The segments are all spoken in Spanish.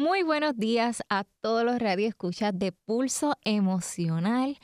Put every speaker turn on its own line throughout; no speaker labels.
Muy buenos días a todos los radioescuchas de Pulso Emocional.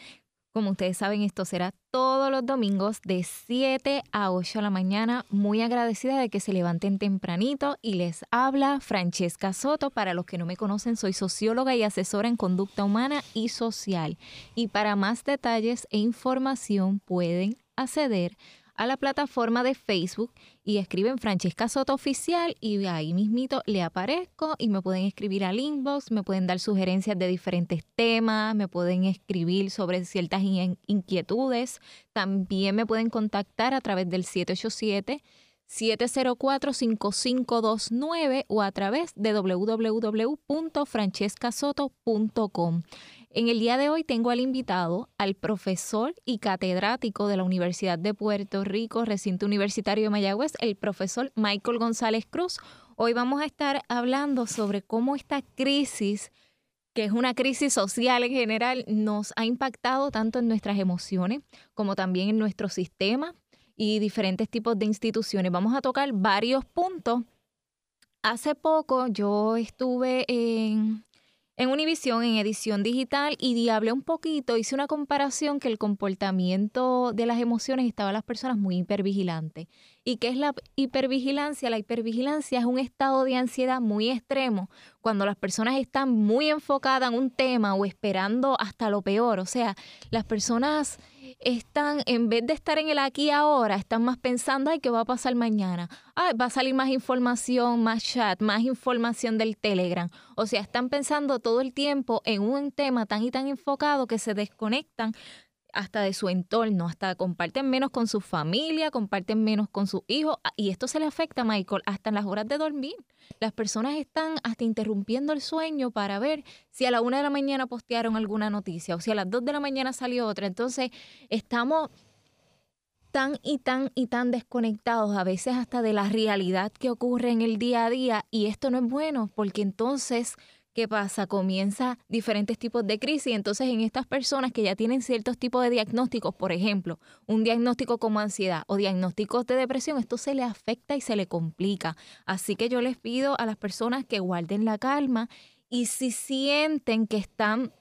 Como ustedes saben, esto será todos los domingos de 7 a 8 de la mañana. Muy agradecida de que se levanten tempranito y les habla Francesca Soto. Para los que no me conocen, soy socióloga y asesora en conducta humana y social. Y para más detalles e información pueden acceder a la plataforma de Facebook y escriben Francesca Soto Oficial y ahí mismito le aparezco y me pueden escribir al inbox, me pueden dar sugerencias de diferentes temas, me pueden escribir sobre ciertas inquietudes, también me pueden contactar a través del 787 704-5529 o a través de www.francescasoto.com. En el día de hoy tengo al invitado al profesor y catedrático de la Universidad de Puerto Rico, recinto universitario de Mayagüez, el profesor Michael González Cruz. Hoy vamos a estar hablando sobre cómo esta crisis, que es una crisis social en general, nos ha impactado tanto en nuestras emociones como también en nuestro sistema y diferentes tipos de instituciones. Vamos a tocar varios puntos. Hace poco yo estuve en en Univision en edición digital y hablé un poquito, hice una comparación que el comportamiento de las emociones estaba las personas muy hipervigilantes. ¿Y qué es la hipervigilancia? La hipervigilancia es un estado de ansiedad muy extremo cuando las personas están muy enfocadas en un tema o esperando hasta lo peor. O sea, las personas están, en vez de estar en el aquí ahora, están más pensando, ay, ¿qué va a pasar mañana? Ay, va a salir más información, más chat, más información del Telegram. O sea, están pensando todo el tiempo en un tema tan y tan enfocado que se desconectan hasta de su entorno, hasta comparten menos con su familia, comparten menos con sus hijos, ah, y esto se le afecta, Michael, hasta en las horas de dormir. Las personas están hasta interrumpiendo el sueño para ver si a la una de la mañana postearon alguna noticia o si a las dos de la mañana salió otra. Entonces, estamos tan y tan y tan desconectados a veces hasta de la realidad que ocurre en el día a día y esto no es bueno porque entonces ¿qué pasa? Comienza diferentes tipos de crisis. Entonces, en estas personas que ya tienen ciertos tipos de diagnósticos, por ejemplo, un diagnóstico como ansiedad o diagnósticos de depresión, esto se le afecta y se le complica. Así que yo les pido a las personas que guarden la calma y si sienten que están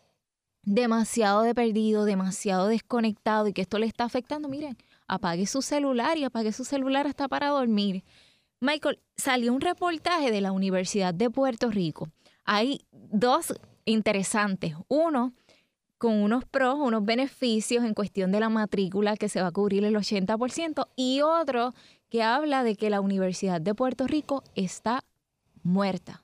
demasiado de perdido, demasiado desconectado y que esto le está afectando, miren, apague su celular y apague su celular hasta para dormir. Michael, salió un reportaje de la Universidad de Puerto Rico hay dos interesantes. Uno, con unos pros, unos beneficios en cuestión de la matrícula que se va a cubrir el 80% y otro que habla de que la Universidad de Puerto Rico está muerta.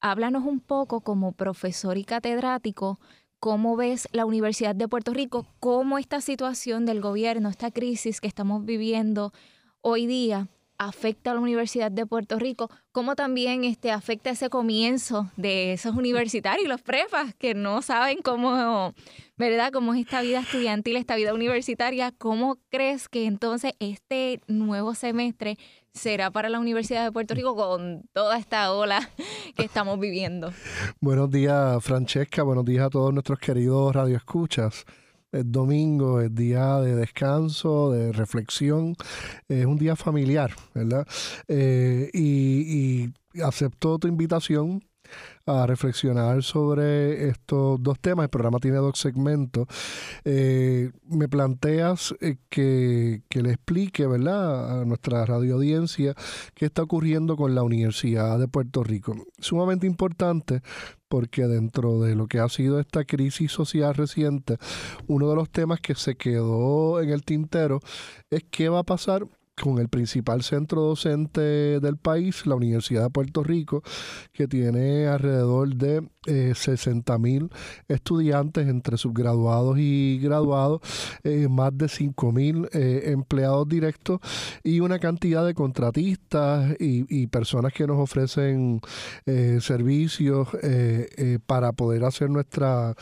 Háblanos un poco como profesor y catedrático, cómo ves la Universidad de Puerto Rico, cómo esta situación del gobierno, esta crisis que estamos viviendo hoy día afecta a la Universidad de Puerto Rico, cómo también este, afecta ese comienzo de esos universitarios, los prefas, que no saben cómo, ¿verdad? Cómo es esta vida estudiantil, esta vida universitaria. ¿Cómo crees que entonces este nuevo semestre será para la Universidad de Puerto Rico con toda esta ola que estamos viviendo?
Buenos días, Francesca. Buenos días a todos nuestros queridos radioescuchas es domingo, es día de descanso, de reflexión, es un día familiar, ¿verdad? Eh, y, y acepto tu invitación a reflexionar sobre estos dos temas. El programa tiene dos segmentos. Eh, me planteas eh, que, que, le explique, ¿verdad?, a nuestra radio audiencia qué está ocurriendo con la Universidad de Puerto Rico. Sumamente importante porque dentro de lo que ha sido esta crisis social reciente, uno de los temas que se quedó en el tintero es qué va a pasar con el principal centro docente del país, la Universidad de Puerto Rico, que tiene alrededor de eh, 60 mil estudiantes entre subgraduados y graduados, eh, más de 5 mil eh, empleados directos y una cantidad de contratistas y, y personas que nos ofrecen eh, servicios para poder hacer nuestra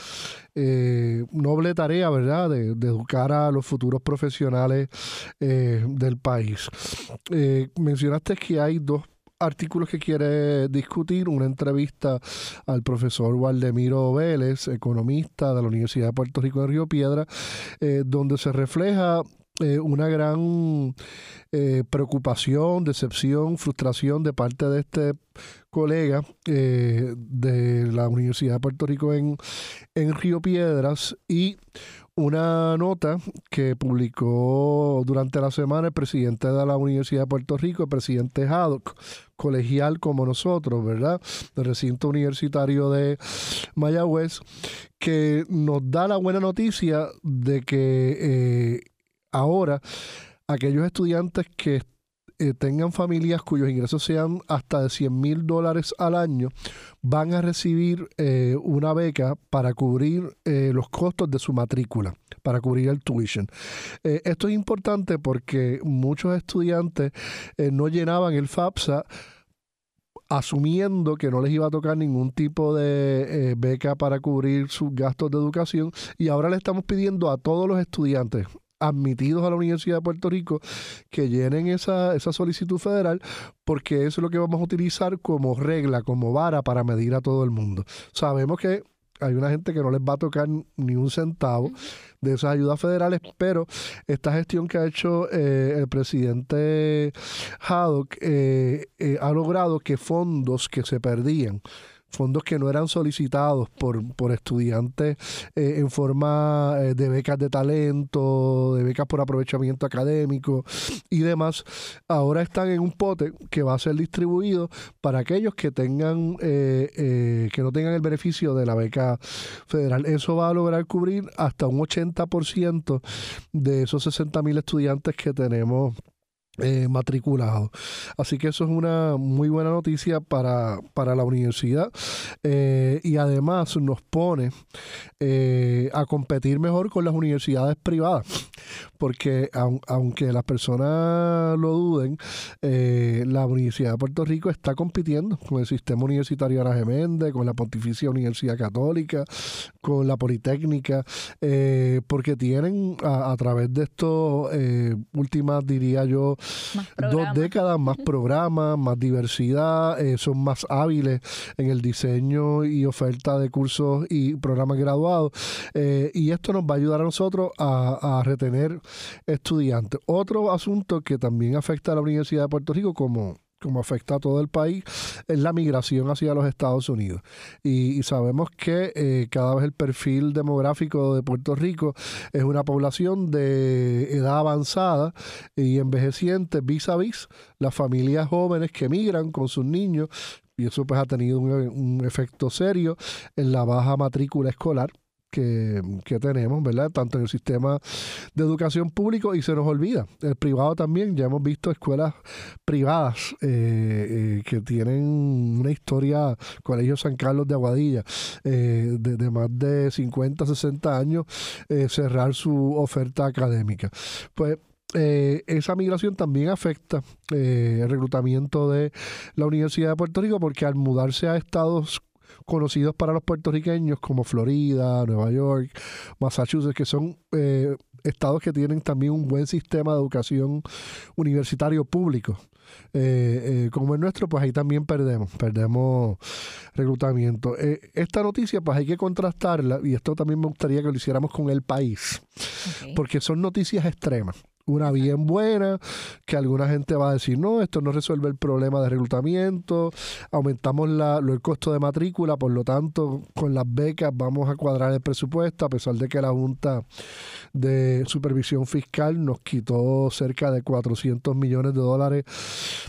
noble tarea, ¿verdad?, de, educar a los futuros profesionales del país. mencionaste que hay dos artículos que quiere discutir, una entrevista al profesor Waldemiro Vélez, economista de la Universidad de Puerto Rico de Río Piedra, eh, donde se refleja una gran preocupación, decepción, frustración de parte de este colega de la Universidad de Puerto Rico en, en Río Piedras y una nota que publicó durante la semana el presidente de la Universidad de Puerto Rico, el presidente Haddock, colegial como nosotros, ¿verdad? Del recinto universitario de Mayagüez, que nos da la buena noticia de que eh, ahora aquellos estudiantes que eh, tengan familias cuyos ingresos sean hasta de 100 mil dólares al año, van a recibir eh, una beca para cubrir eh, los costos de su matrícula, para cubrir el tuition. esto es importante porque muchos estudiantes no llenaban el FAPSA asumiendo que no les iba a tocar ningún tipo de beca para cubrir sus gastos de educación y ahora le estamos pidiendo a todos los estudiantes admitidos a la Universidad de Puerto Rico que llenen esa, esa solicitud federal porque eso es lo que vamos a utilizar como regla, como vara para medir a todo el mundo. Sabemos que hay una gente que no les va a tocar ni un centavo de esas ayudas federales, pero esta gestión que ha hecho eh, el presidente Haddock eh, eh, ha logrado que fondos que se perdían fondos que no eran solicitados por, por estudiantes eh, en forma eh, de becas de talento, de becas por aprovechamiento académico y demás, ahora están en un pote que va a ser distribuido para aquellos que tengan eh, que no tengan el beneficio de la beca federal. Eso va a lograr cubrir hasta un 80% de esos 60 mil estudiantes que tenemos eh, matriculado. Así que eso es una muy buena noticia para, para la universidad eh, y además nos pone eh, a competir mejor con las universidades privadas, porque aunque las personas lo duden, la Universidad de Puerto Rico está compitiendo con el sistema universitario Ana Geméndez, con la Pontificia Universidad Católica, con la Politécnica, porque tienen a, a, través de estos últimas, diría yo, dos décadas, más programas, más diversidad, eh, son más hábiles en el diseño y oferta de cursos y programas graduados. Eh, y esto nos va a ayudar a nosotros a, a retener estudiantes. Otro asunto que también afecta a la Universidad de Puerto Rico como como afecta a todo el país, es la migración hacia los Estados Unidos. Y, sabemos que eh, cada vez el perfil demográfico de Puerto Rico es una población de edad avanzada y envejeciente vis a vis las familias jóvenes que migran con sus niños y eso pues ha tenido un efecto serio en la baja matrícula escolar que, tenemos, ¿verdad? Tanto en el sistema de educación público y se nos olvida. El privado también, ya hemos visto escuelas privadas eh, eh, que tienen una historia, Colegio San Carlos de Aguadilla, eh, de, más de 50, 60 años, cerrar su oferta académica. Pues esa migración también afecta el reclutamiento de la Universidad de Puerto Rico porque al mudarse a estados conocidos para los puertorriqueños como Florida, Nueva York, Massachusetts, que son eh, estados que tienen también un buen sistema de educación universitario público. Eh, eh, como el nuestro, pues ahí también perdemos, perdemos reclutamiento. esta noticia, pues hay que contrastarla, y esto también me gustaría que lo hiciéramos con el país, porque son noticias extremas una bien buena, que alguna gente va a decir, no, esto no resuelve el problema de reclutamiento, aumentamos la, el costo de matrícula, por lo tanto, con las becas vamos a cuadrar el presupuesto, a pesar de que la Junta de Supervisión Fiscal nos quitó cerca de 400 millones de dólares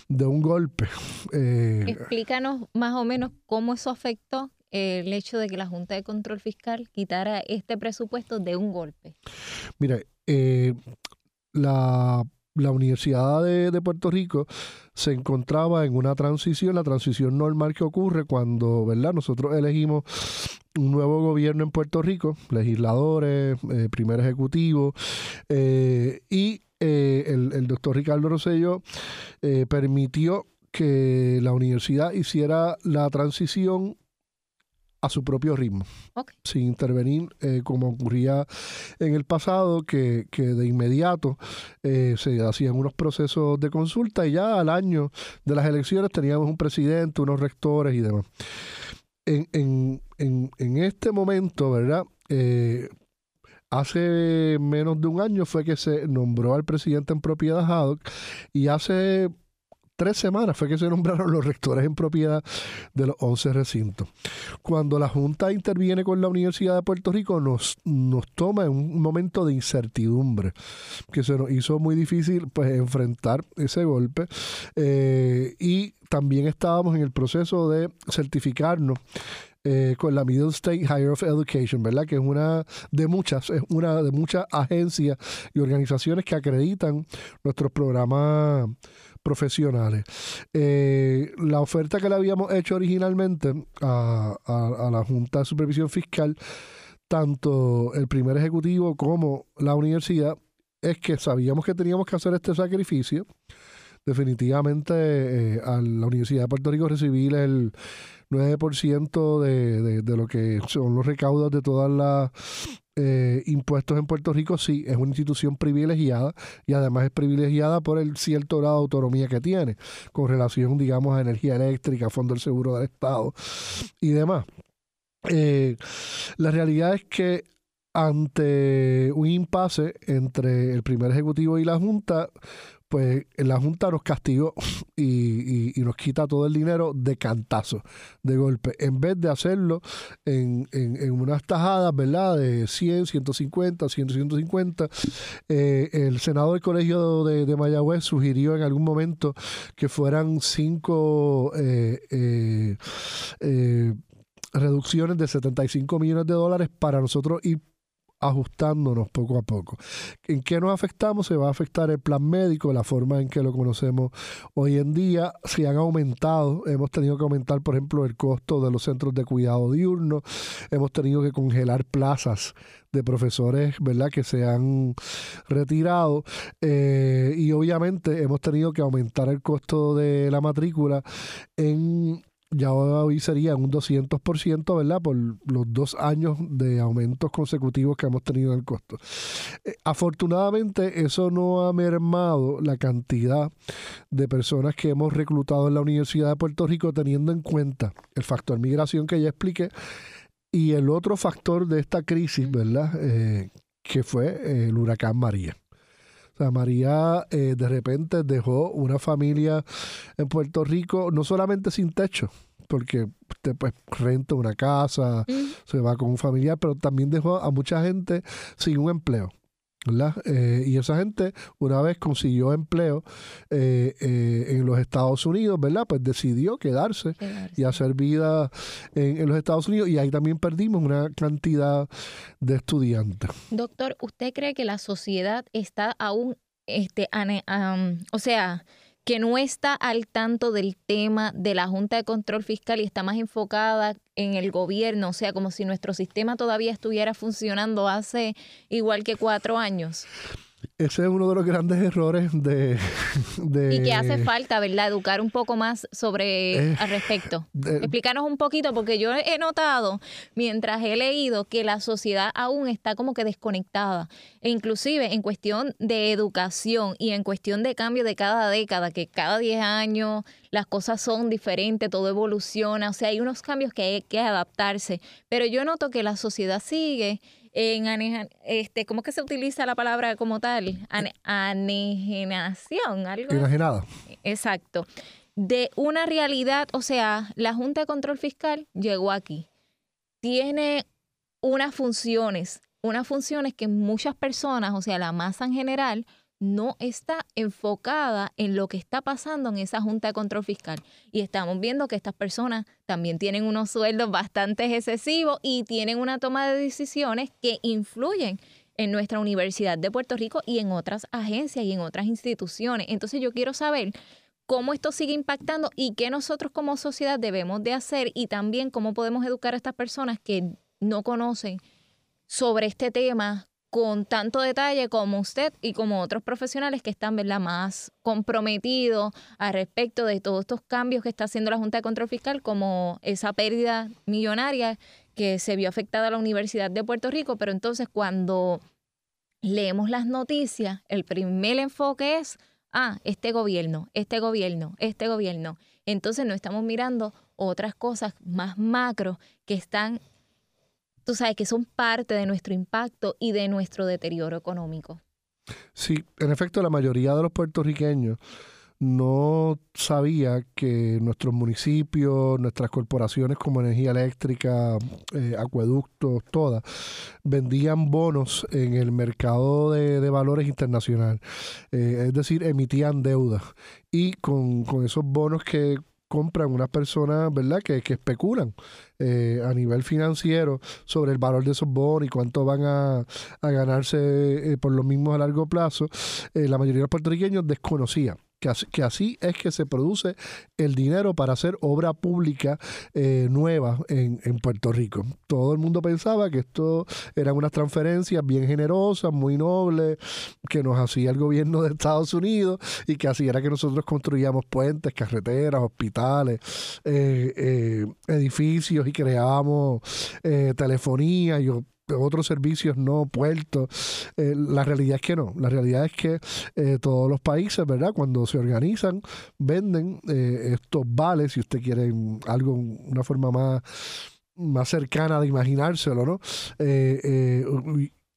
de un golpe.
Eh, Explícanos más o menos cómo eso afectó el hecho de que la Junta de Control Fiscal quitara este presupuesto de un golpe.
Mira, eh, la, Universidad de, Puerto Rico se encontraba en una transición, la transición normal que ocurre cuando, ¿verdad? Nosotros elegimos un nuevo gobierno en Puerto Rico, legisladores, eh, primer ejecutivo, eh, y eh, el, el, doctor Ricardo Rosello permitió que la universidad hiciera la transición a su propio ritmo, sin intervenir eh, como ocurría en el pasado, que, de inmediato eh, se hacían unos procesos de consulta y ya al año de las elecciones teníamos un presidente, unos rectores y demás. En, en, en, en este momento, ¿verdad? Eh, hace menos de un año fue que se nombró al presidente en propiedad Haddock y hace tres semanas fue que se nombraron los rectores en propiedad de los 11 recintos. Cuando la Junta interviene con la Universidad de Puerto Rico, nos, nos toma en un momento de incertidumbre, que se nos hizo muy difícil pues, enfrentar ese golpe. Eh, y también estábamos en el proceso de certificarnos eh, con la Middle State Higher of Education, ¿verdad? Que es una de muchas, es una de muchas agencias y organizaciones que acreditan nuestros programas profesionales. Eh, la oferta que le habíamos hecho originalmente a, la Junta de Supervisión Fiscal, tanto el primer ejecutivo como la universidad, es que sabíamos que teníamos que hacer este sacrificio. Definitivamente eh, a la Universidad de Puerto Rico recibir el 9% de, de, de, lo que son los recaudos de todas las eh, impuestos en Puerto Rico, sí, es una institución privilegiada y además es privilegiada por el cierto grado de autonomía que tiene con relación, digamos, a energía eléctrica, fondo del seguro del Estado y demás. Eh, la realidad es que ante un impasse entre el primer ejecutivo y la Junta, pues la Junta nos castigó y, nos quita todo el dinero de cantazo, de golpe, en vez de hacerlo en, unas tajadas, ¿verdad? De 100, 150, 100, 150. el Senado del Colegio de, Mayagüez sugirió en algún momento que fueran cinco eh, eh, eh, reducciones de 75 millones de dólares para nosotros ir ajustándonos poco a poco. ¿En qué nos afectamos? Se va a afectar el plan médico, la forma en que lo conocemos hoy en día. Se han aumentado, hemos tenido que aumentar, por ejemplo, el costo de los centros de cuidado diurno, hemos tenido que congelar plazas de profesores, ¿verdad?, que se han retirado eh, y obviamente hemos tenido que aumentar el costo de la matrícula en ya hoy sería un 200%, ¿verdad? Por los dos años de aumentos consecutivos que hemos tenido en el costo. Eh, afortunadamente, eso no ha mermado la cantidad de personas que hemos reclutado en la Universidad de Puerto Rico, teniendo en cuenta el factor migración que ya expliqué y el otro factor de esta crisis, ¿verdad? Eh, que fue el huracán María. María eh, de repente dejó una familia en Puerto Rico, no solamente sin techo, porque usted pues renta una casa, se va con un familiar, pero también dejó a mucha gente sin un empleo. ¿Verdad? Eh, y esa gente, una vez consiguió empleo eh, en los Estados Unidos, ¿verdad? Pues decidió quedarse, y hacer vida en, en, los Estados Unidos y ahí también perdimos una cantidad de estudiantes.
Doctor, ¿usted cree que la sociedad está aún, este, o sea, que no está al tanto del tema de la Junta de Control Fiscal y está más enfocada en el gobierno, o sea, como si nuestro sistema todavía estuviera funcionando hace igual que cuatro años.
Ese es uno de los grandes errores de,
Y que hace falta, ¿verdad? Educar un poco más sobre al respecto. Explícanos un poquito, porque yo he notado, mientras he leído, que la sociedad aún está como que desconectada. E inclusive en cuestión de educación y en cuestión de cambio de cada década, que cada 10 años las cosas son diferentes, todo evoluciona, o sea, hay unos cambios que hay que adaptarse. Pero yo noto que la sociedad sigue en este, ¿cómo que se utiliza la palabra como tal? anegenación, algo.
Enajenada.
Exacto. De una realidad, o sea, la Junta de Control Fiscal llegó aquí. Tiene unas funciones, unas funciones que muchas personas, o sea, la masa en general, no está enfocada en lo que está pasando en esa Junta de Control Fiscal. Y estamos viendo que estas personas también tienen unos sueldos bastante excesivos y tienen una toma de decisiones que influyen en nuestra Universidad de Puerto Rico y en otras agencias y en otras instituciones. Entonces yo quiero saber cómo esto sigue impactando y qué nosotros como sociedad debemos de hacer y también cómo podemos educar a estas personas que no conocen sobre este tema, con tanto detalle como usted y como otros profesionales que están ¿verdad? más comprometidos al respecto de todos estos cambios que está haciendo la Junta de Control Fiscal, como esa pérdida millonaria que se vio afectada a la Universidad de Puerto Rico, pero entonces cuando leemos las noticias, el primer enfoque es, ah, este gobierno, este gobierno, este gobierno. Entonces no estamos mirando otras cosas más macro que están tú sabes, que son parte de nuestro impacto y de nuestro deterioro económico.
Sí, en efecto, la mayoría de los puertorriqueños no sabía que nuestros municipios, nuestras corporaciones como energía eléctrica, eh, acueductos, todas, vendían bonos en el mercado de, valores internacional. Eh, es decir, emitían deuda. Y con, con esos bonos que compran unas personas, ¿verdad?, que, que especulan eh, a nivel financiero sobre el valor de esos bonos y cuánto van a, ganarse por los mismos a largo plazo, la mayoría de los puertorriqueños desconocían que así, es que se produce el dinero para hacer obra pública eh, nueva en, Puerto Rico. Todo el mundo pensaba que esto eran unas transferencias bien generosas, muy nobles, que nos hacía el gobierno de Estados Unidos y que así era que nosotros construíamos puentes, carreteras, hospitales, eh, eh, edificios y creábamos telefonía y otros servicios no, puertos. Eh, la realidad es que no. La realidad es que eh, todos los países, ¿verdad? Cuando se organizan, venden eh, estos vales, si usted quiere algo, una forma más más cercana de imaginárselo, ¿no?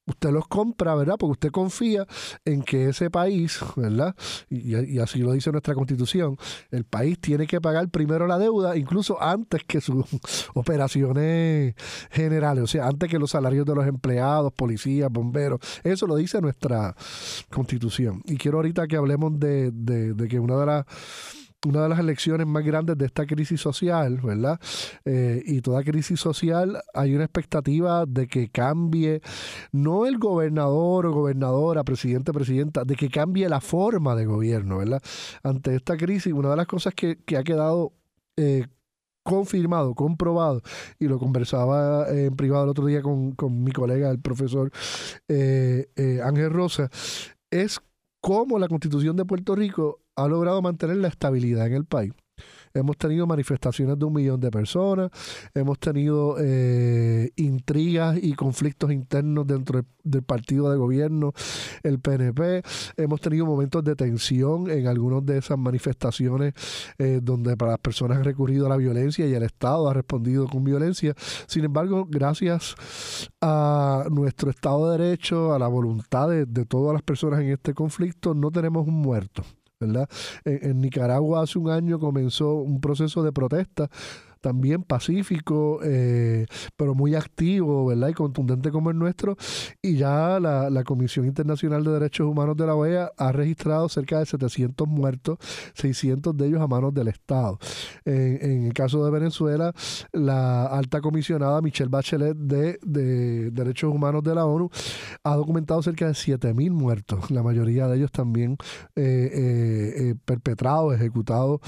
Usted los compra, ¿verdad? Porque usted confía en que ese país, ¿verdad? Y, así lo dice nuestra constitución, el país tiene que pagar primero la deuda, incluso antes que sus operaciones generales, o sea, antes que los salarios de los empleados, policías, bomberos, eso lo dice nuestra constitución. Y quiero ahorita que hablemos de, de que una de las una de las elecciones más grandes de esta crisis social, ¿verdad? Eh, y toda crisis social hay una expectativa de que cambie, no el gobernador o gobernadora, presidente, presidenta, de que cambie la forma de gobierno, ¿verdad? Ante esta crisis, una de las cosas que, ha quedado... Eh, confirmado, comprobado, y lo conversaba en privado el otro día con, mi colega, el profesor eh, Ángel Rosa, es cómo la constitución de Puerto Rico ha logrado mantener la estabilidad en el país. Hemos tenido manifestaciones de un millón de personas, hemos tenido eh, intrigas y conflictos internos dentro del, partido de gobierno, el PNP, hemos tenido momentos de tensión en algunas de esas manifestaciones eh, donde para las personas han recurrido a la violencia y el Estado ha respondido con violencia. Sin embargo, gracias a nuestro Estado de Derecho, a la voluntad de todas las personas en este conflicto, no tenemos un muerto. En, Nicaragua hace un año comenzó un proceso de protesta también pacífico, eh, pero muy activo, ¿verdad? Y contundente como el nuestro. Y ya la, Comisión Internacional de Derechos Humanos de la OEA ha registrado cerca de 700 muertos, 600 de ellos a manos del Estado. En, el caso de Venezuela, la alta comisionada Michelle Bachelet de, Derechos Humanos de la ONU ha documentado cerca de 7.000 muertos, la mayoría de ellos también eh, eh, perpetrados, ejecutados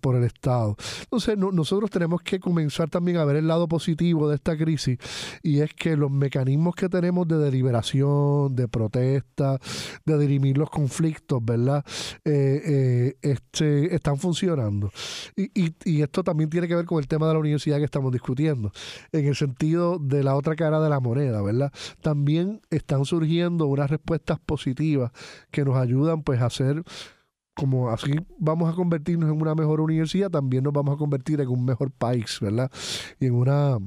por el Estado. Entonces, no, nosotros tenemos que comenzar también a ver el lado positivo de esta crisis y es que los mecanismos que tenemos de deliberación, de protesta, de dirimir los conflictos, ¿verdad? Eh, eh, este, están funcionando. Y, y esto también tiene que ver con el tema de la universidad que estamos discutiendo, en el sentido de la otra cara de la moneda, ¿verdad? También están surgiendo unas respuestas positivas que nos ayudan pues a hacer como así vamos a convertirnos en una mejor universidad, también nos vamos a convertir en un mejor país, ¿verdad? Y en una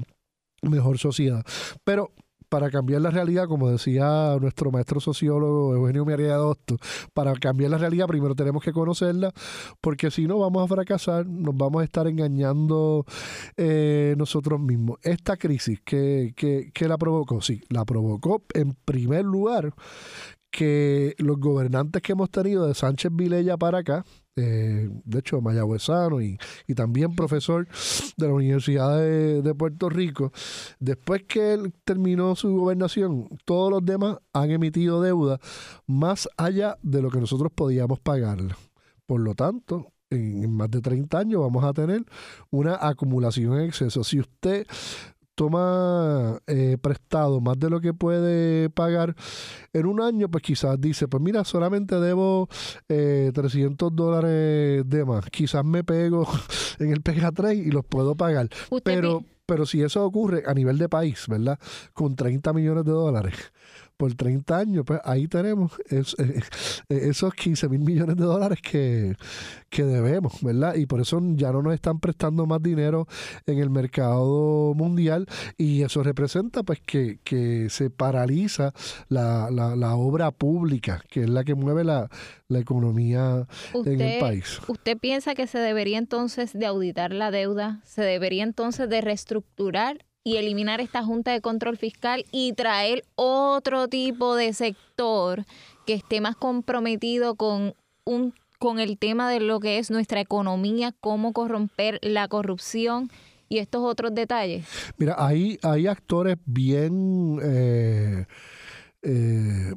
mejor sociedad. Pero para cambiar la realidad, como decía nuestro maestro sociólogo Eugenio María Dosto, para cambiar la realidad primero tenemos que conocerla, porque si no vamos a fracasar, nos vamos a estar engañando eh, nosotros mismos. Esta crisis, ¿qué, qué la provocó? Sí, la provocó en primer lugar que los gobernantes que hemos tenido de Sánchez Vilella para acá, eh, de hecho mayagüezano y, y, también profesor de la Universidad de, Puerto Rico, después que él terminó su gobernación, todos los demás han emitido deuda más allá de lo que nosotros podíamos pagar. Por lo tanto, en, en más de 30 años vamos a tener una acumulación en exceso. Si usted toma eh, prestado más de lo que puede pagar en un año, pues quizás dice, pues mira, solamente debo eh, 300 dólares de más. Quizás me pego en el PGA 3 y los puedo pagar.
Usted, Pero,
Pero si eso ocurre a nivel de país, ¿verdad? Con 30 millones de dólares por 30 años, pues ahí tenemos eh, eh, esos 15 mil millones de dólares que, que debemos, ¿verdad? Y por eso ya no nos están prestando más dinero en el mercado mundial y eso representa pues que, que se paraliza la, la, obra pública, que es la que mueve la, la economía en el país.
¿Usted piensa que se debería entonces de auditar la deuda? ¿Se debería entonces de reestructurar y eliminar esta Junta de Control Fiscal y traer otro tipo de sector que esté más comprometido con un con el tema de lo que es nuestra economía, cómo corromper la corrupción y estos otros detalles.
Mira, hay, hay actores bien eh, eh,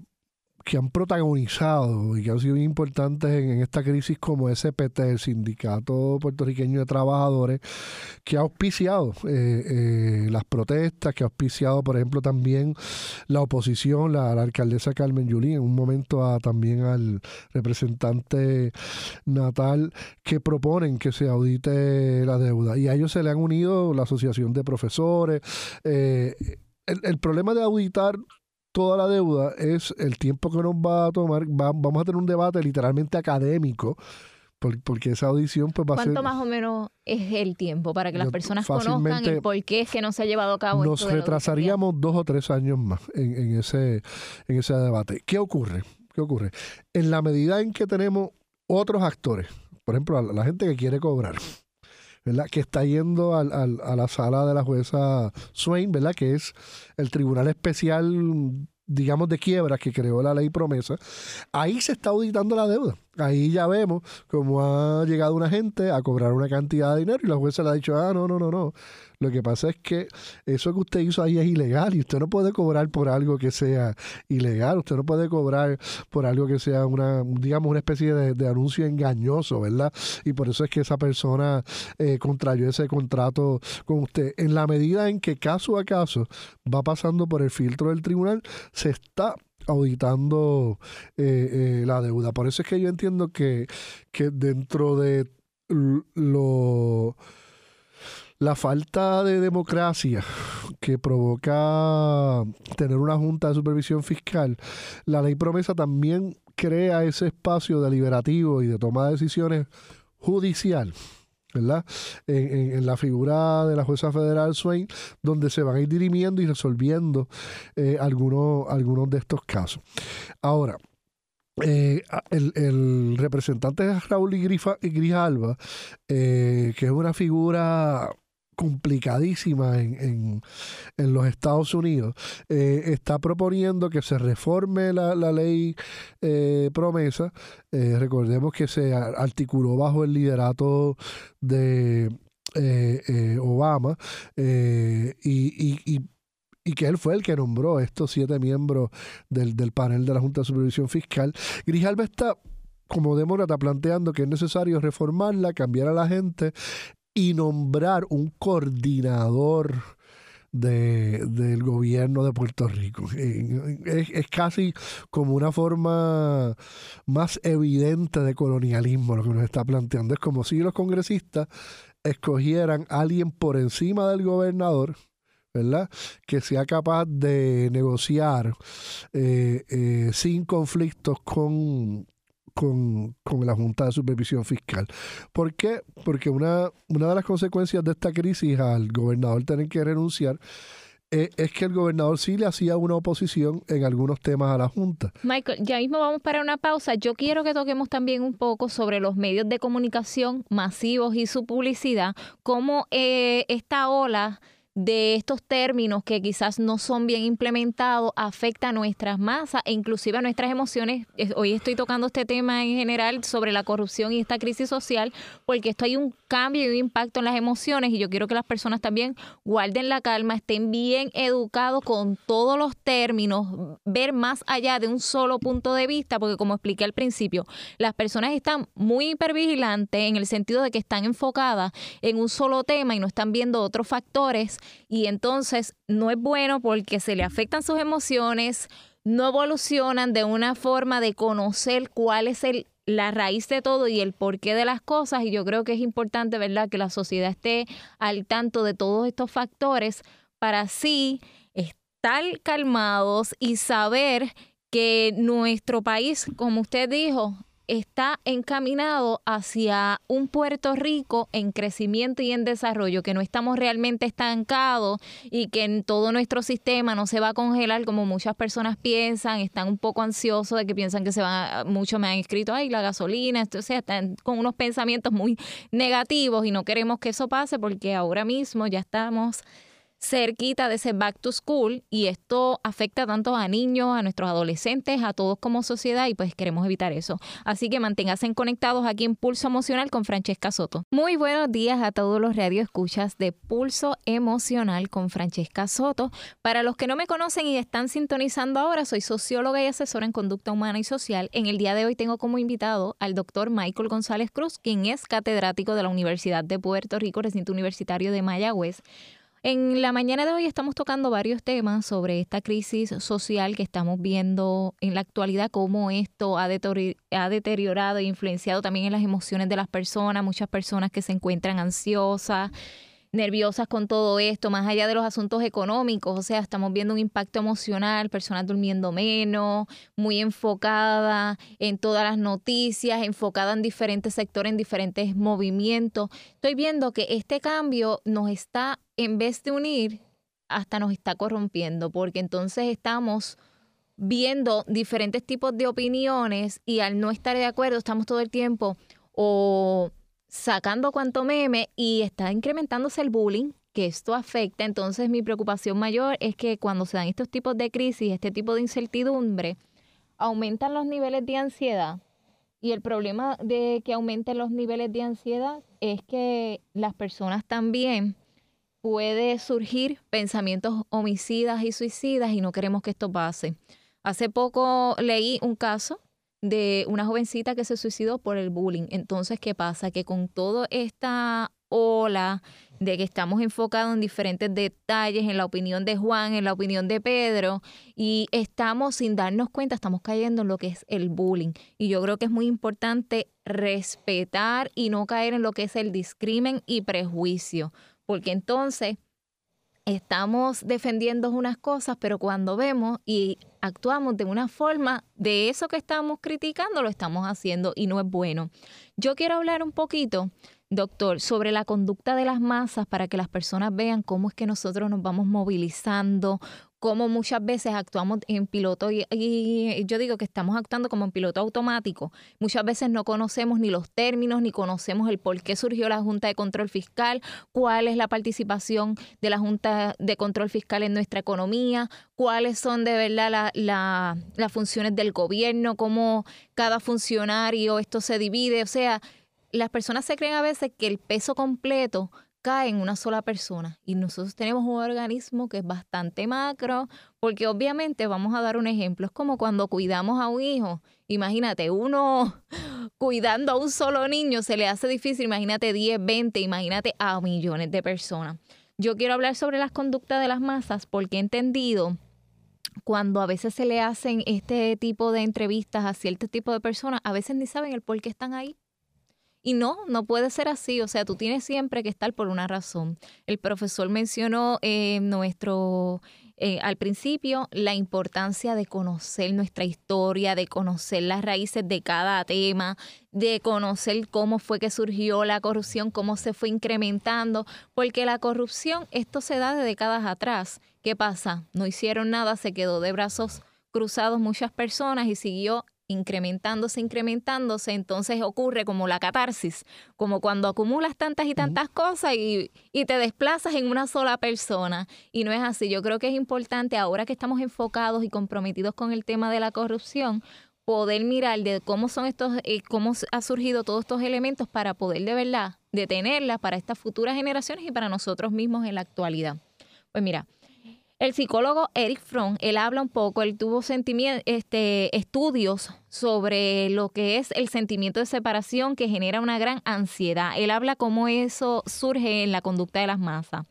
que han protagonizado y que han sido importantes en, esta crisis como SPT, el Sindicato Puertorriqueño de Trabajadores, que ha auspiciado eh, eh, las protestas, que ha auspiciado, por ejemplo, también la oposición, la, alcaldesa Carmen Yulín, en un momento también al representante natal, que proponen que se audite la deuda. Y a ellos se le han unido la Asociación de Profesores. Eh, el problema de auditar toda la deuda es el tiempo que nos va a tomar. vamos a tener un debate literalmente académico. porque esa audición pues va a ser...
¿Cuánto más o menos es el tiempo para que las personas conozcan el por qué es que no se ha llevado a cabo
Nos retrasaríamos dos o tres años más en, ese, en ese debate. ¿Qué ocurre? ¿Qué ocurre? En la medida en que tenemos otros actores, por ejemplo, la gente que quiere cobrar, Que está yendo al, al, a la sala de la jueza Swain, ¿verdad? Que es el tribunal especial digamos, de quiebra que creó la ley promesa, ahí se está auditando la deuda. Ahí ya vemos cómo ha llegado una gente a cobrar una cantidad de dinero y la jueza le ha dicho, ah, no, no, no, no. Lo que pasa es que eso que usted hizo ahí es ilegal y usted no puede cobrar por algo que sea ilegal, usted no puede cobrar por algo que sea una, digamos, una especie de, anuncio engañoso, ¿verdad? Y por eso es que esa persona eh, contrayó ese contrato con usted. En la medida en que caso a caso va pasando por el filtro del tribunal, se está auditando eh, eh, la deuda. Por eso es que yo entiendo que, que dentro de lo la falta de democracia que provoca tener una junta de supervisión fiscal, la ley promesa también crea ese espacio deliberativo y de toma de decisiones judicial. ¿verdad? En, la figura de la jueza federal Swain, donde se van a ir dirimiendo y resolviendo eh, algunos, de estos casos. Ahora, eh, el, representante es Raúl Grijalva, eh, que es una figura complicadísima en, en, los Estados Unidos, eh, está proponiendo que se reforme la, ley eh, promesa. Eh, recordemos que se articuló bajo el liderato de Obama y, que él fue el que nombró estos siete miembros del, del panel de la Junta de Supervisión Fiscal. Grijalva está como demócrata planteando que es necesario reformarla, cambiar a la gente y nombrar un coordinador del gobierno de Puerto Rico. Es, casi como una forma más evidente de colonialismo lo que nos está planteando. Es como si los congresistas escogieran a alguien por encima del gobernador, ¿verdad? Que sea capaz de negociar eh, eh, sin conflictos con con, la Junta de Supervisión Fiscal. ¿Por qué? Porque una, una de las consecuencias de esta crisis al gobernador tener que renunciar eh, es que el gobernador sí le hacía una oposición en algunos temas a la Junta.
Michael, ya mismo vamos para una pausa. Yo quiero que toquemos también un poco sobre los medios de comunicación masivos y su publicidad, cómo eh, esta ola de estos términos que quizás no son bien implementados afecta a nuestras masas e inclusive a nuestras emociones. Hoy estoy tocando este tema en general sobre la corrupción y esta crisis social porque esto hay un cambio y un impacto en las emociones y yo quiero que las personas también guarden la calma, estén bien educados con todos los términos, ver más allá de un solo punto de vista porque como expliqué al principio, las personas están muy hipervigilantes en el sentido de que están enfocadas en un solo tema y no están viendo otros factores y entonces no es bueno porque se le afectan sus emociones, no evolucionan de una forma de conocer cuál es el la raíz de todo y el porqué de las cosas y yo creo que es importante, ¿verdad?, que la sociedad esté al tanto de todos estos factores para así estar calmados y saber que nuestro país, como usted dijo, está encaminado hacia un Puerto Rico en crecimiento y en desarrollo, que no estamos realmente estancados y que en todo nuestro sistema no se va a congelar como muchas personas piensan, están un poco ansiosos de que piensan que se van, muchos me han escrito, ay, la gasolina, o sea, están con unos pensamientos muy negativos y no queremos que eso pase porque ahora mismo ya estamos cerquita de ese back to school y esto afecta tanto a niños, a nuestros adolescentes, a todos como sociedad y pues queremos evitar eso. Así que manténganse conectados aquí en Pulso Emocional con Francesca Soto. Muy buenos días a todos los radioescuchas de Pulso Emocional con Francesca Soto. Para los que no me conocen y están sintonizando ahora, soy socióloga y asesora en conducta humana y social. En el día de hoy tengo como invitado al doctor Michael González Cruz, quien es catedrático de la Universidad de Puerto Rico, recinto universitario de Mayagüez. En la mañana de hoy estamos tocando varios temas sobre esta crisis social que estamos viendo en la actualidad, cómo esto ha, deteriorado e influenciado también en las emociones de las personas, muchas personas que se encuentran ansiosas, nerviosas con todo esto, más allá de los asuntos económicos, o sea, estamos viendo un impacto emocional, personas durmiendo menos, muy enfocada en todas las noticias, enfocada en diferentes sectores, en diferentes movimientos. Estoy viendo que este cambio nos está, en vez de unir, hasta nos está corrompiendo, porque entonces estamos viendo diferentes tipos de opiniones y al no estar de acuerdo estamos todo el tiempo o sacando cuanto meme y está incrementándose el bullying, que esto afecta. Entonces mi preocupación mayor es que cuando se dan estos tipos de crisis, este tipo de incertidumbre, aumentan los niveles de ansiedad. Y el problema de que aumenten los niveles de ansiedad es que las personas también puede surgir pensamientos homicidas y suicidas y no queremos que esto pase. Hace poco leí un caso de una jovencita que se suicidó por el bullying. Entonces, ¿qué pasa? Que con toda esta ola de que estamos enfocados en diferentes detalles, en la opinión de Juan, en la opinión de Pedro, y estamos sin darnos cuenta, estamos cayendo en lo que es el bullying. Y yo creo que es muy importante respetar y no caer en lo que es el discrimen y prejuicio, porque entonces estamos defendiendo unas cosas, pero cuando vemos y actuamos de una forma de eso que estamos criticando, lo estamos haciendo y no es bueno. Yo quiero hablar un poquito, doctor, sobre la conducta de las masas para que las personas vean cómo es que nosotros nos vamos movilizando, cómo muchas veces actuamos en piloto y, yo digo que estamos actuando como en piloto automático. Muchas veces no conocemos ni los términos, ni conocemos el por qué surgió la Junta de Control Fiscal, cuál es la participación de la Junta de Control Fiscal en nuestra economía, cuáles son de verdad las funciones del gobierno, cómo cada funcionario esto se divide. O sea, las personas se creen a veces que el peso completo cae en una sola persona. Y nosotros tenemos un organismo que es bastante macro, porque obviamente vamos a dar un ejemplo, es como cuando cuidamos a un hijo. Imagínate, uno cuidando a un solo niño se le hace difícil, imagínate 10, 20, imagínate a millones de personas. Yo quiero hablar sobre las conductas de las masas porque he entendido cuando a veces se le hacen este tipo de entrevistas a cierto tipo de personas, a veces ni saben el por qué están ahí. Y no, no puede ser así. O sea, tú tienes siempre que estar por una razón. El profesor mencionó eh, nuestro, eh, al principio la importancia de conocer nuestra historia, de conocer las raíces de cada tema, de conocer cómo fue que surgió la corrupción, cómo se fue incrementando, porque la corrupción, esto se da de décadas atrás. ¿Qué pasa? No hicieron nada, se quedó de brazos cruzados muchas personas y siguió incrementándose, incrementándose, entonces ocurre como la catarsis, como cuando acumulas tantas y tantas cosas y, y, te desplazas en una sola persona. Y no es así. Yo creo que es importante, ahora que estamos enfocados y comprometidos con el tema de la corrupción, poder mirar de cómo son estos, eh, cómo ha surgido todos estos elementos para poder de verdad detenerla para estas futuras generaciones y para nosotros mismos en la actualidad. Pues mira, el psicólogo Eric Fromm, él habla un poco, él tuvo este, estudios sobre lo que es el sentimiento de separación que genera una gran ansiedad. Él habla cómo eso surge en la conducta de las masas.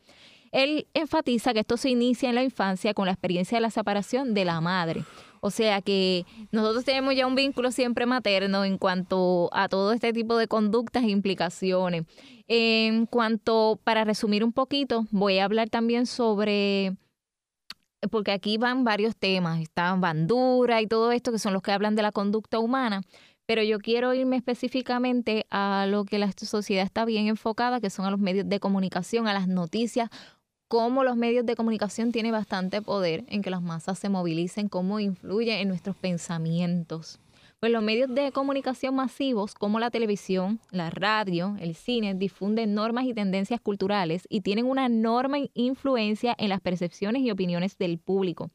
Él enfatiza que esto se inicia en la infancia con la experiencia de la separación de la madre. O sea que nosotros tenemos ya un vínculo siempre materno en cuanto a todo este tipo de conductas e implicaciones. En cuanto, para resumir un poquito, voy a hablar también sobre porque aquí van varios temas, está bandura y todo esto, que son los que hablan de la conducta humana, pero yo quiero irme específicamente a lo que la sociedad está bien enfocada, que son a los medios de comunicación, a las noticias, cómo los medios de comunicación tienen bastante poder en que las masas se movilicen, cómo influye en nuestros pensamientos. Pues los medios de comunicación masivos como la televisión, la radio, el cine difunden normas y tendencias culturales y tienen una enorme influencia en las percepciones y opiniones del público.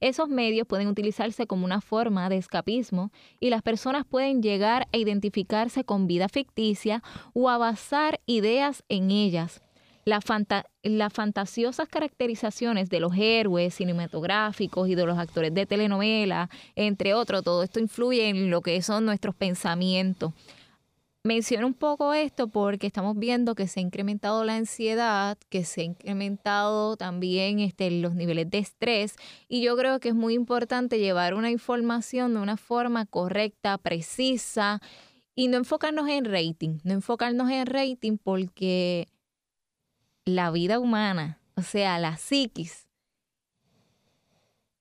Esos medios pueden utilizarse como una forma de escapismo y las personas pueden llegar a identificarse con vida ficticia o a basar ideas en ellas las fantasiosas caracterizaciones de los héroes cinematográficos y de los actores de telenovela, entre otros, todo esto influye en lo que son nuestros pensamientos. Menciono un poco esto porque estamos viendo que se ha incrementado la ansiedad, que se ha incrementado también este, los niveles de estrés y yo creo que es muy importante llevar una información de una forma correcta, precisa y no enfocarnos en rating, no enfocarnos en rating porque la vida humana, o sea, la psiquis,